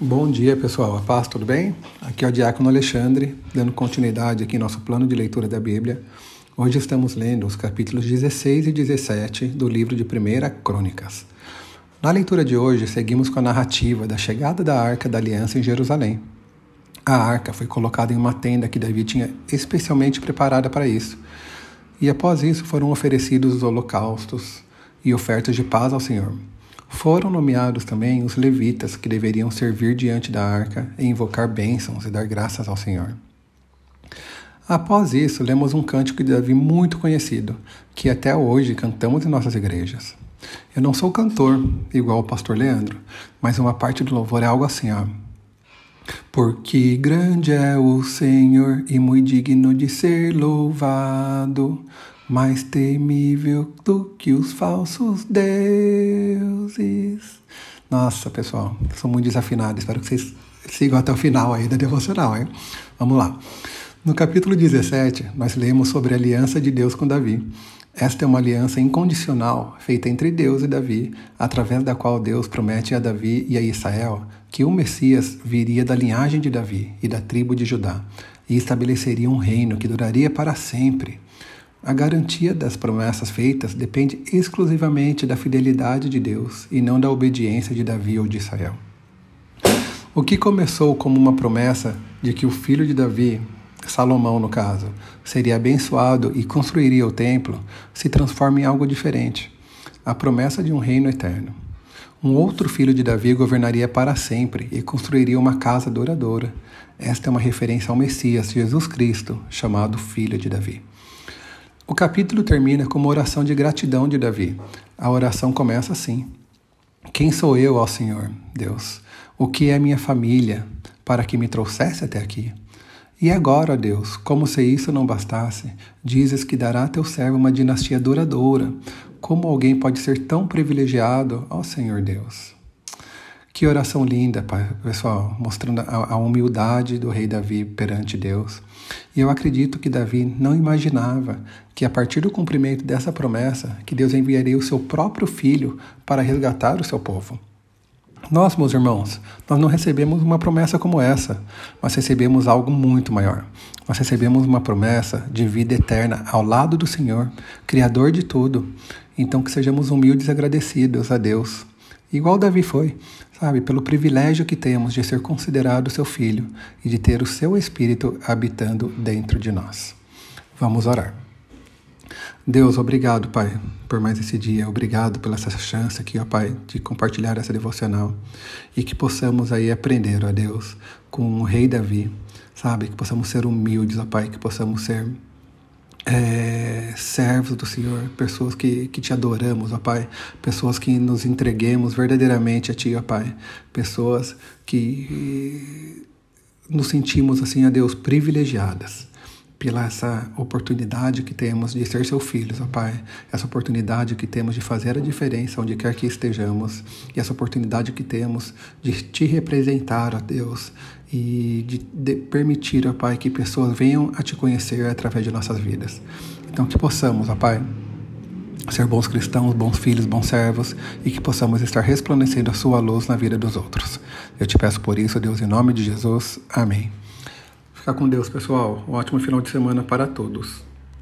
Bom dia, pessoal. A paz, tudo bem? Aqui é o Diácono Alexandre, dando continuidade aqui em nosso plano de leitura da Bíblia. Hoje estamos lendo os capítulos 16 e 17 do livro de 1 Crônicas. Na leitura de hoje, seguimos com a narrativa da chegada da Arca da Aliança em Jerusalém. A arca foi colocada em uma tenda que Davi tinha especialmente preparada para isso. E após isso foram oferecidos os holocaustos e ofertas de paz ao Senhor. Foram nomeados também os levitas que deveriam servir diante da arca e invocar bênçãos e dar graças ao Senhor. Após isso, lemos um cântico de Davi muito conhecido, que até hoje cantamos em nossas igrejas. Eu não sou cantor, igual o pastor Leandro, mas uma parte do louvor é algo assim, ó. Porque grande é o Senhor e muito digno de ser louvado, mais temível do que os falsos deuses. Nossa, pessoal, sou muito desafinado. Espero que vocês sigam até o final aí da devocional, hein? Vamos lá. No capítulo 17, nós lemos sobre a aliança de Deus com Davi. Esta é uma aliança incondicional feita entre Deus e Davi, através da qual Deus promete a Davi e a Israel que o Messias viria da linhagem de Davi e da tribo de Judá e estabeleceria um reino que duraria para sempre. A garantia das promessas feitas depende exclusivamente da fidelidade de Deus e não da obediência de Davi ou de Israel. O que começou como uma promessa de que o filho de Davi, Salomão no caso, seria abençoado e construiria o templo, se transforma em algo diferente a promessa de um reino eterno. Um outro filho de Davi governaria para sempre e construiria uma casa duradoura. Esta é uma referência ao Messias, Jesus Cristo, chamado Filho de Davi. O capítulo termina com uma oração de gratidão de Davi. A oração começa assim: Quem sou eu, ó Senhor, Deus? O que é minha família para que me trouxesse até aqui? E agora, Deus, como se isso não bastasse, dizes que dará a teu servo uma dinastia duradoura. Como alguém pode ser tão privilegiado, ó Senhor Deus? Que oração linda, pessoal, mostrando a, humildade do rei Davi perante Deus. E eu acredito que Davi não imaginava que a partir do cumprimento dessa promessa, que Deus enviaria o seu próprio filho para resgatar o seu povo. Nós, meus irmãos, nós não recebemos uma promessa como essa, mas recebemos algo muito maior. Nós recebemos uma promessa de vida eterna ao lado do Senhor, Criador de tudo. Então, que sejamos humildes e agradecidos a Deus igual Davi foi, sabe, pelo privilégio que temos de ser considerado seu filho e de ter o seu espírito habitando dentro de nós. Vamos orar. Deus, obrigado, Pai, por mais esse dia. Obrigado pela essa chance aqui, ó Pai, de compartilhar essa devocional e que possamos aí aprender, ó Deus, com o rei Davi, sabe? Que possamos ser humildes, ó Pai, que possamos ser é, servos do Senhor, pessoas que, que te adoramos, ó Pai, pessoas que nos entreguemos verdadeiramente a Ti, ó Pai, pessoas que nos sentimos, assim, a Deus, privilegiadas pela essa oportunidade que temos de ser seus filhos, ó Pai, essa oportunidade que temos de fazer a diferença onde quer que estejamos, e essa oportunidade que temos de te representar, ó Deus, e de, de permitir, ó Pai, que pessoas venham a te conhecer através de nossas vidas. Então que possamos, ó Pai, ser bons cristãos, bons filhos, bons servos e que possamos estar resplandecendo a sua luz na vida dos outros. Eu te peço por isso, Deus, em nome de Jesus. Amém. Ficar com Deus, pessoal. Um ótimo final de semana para todos.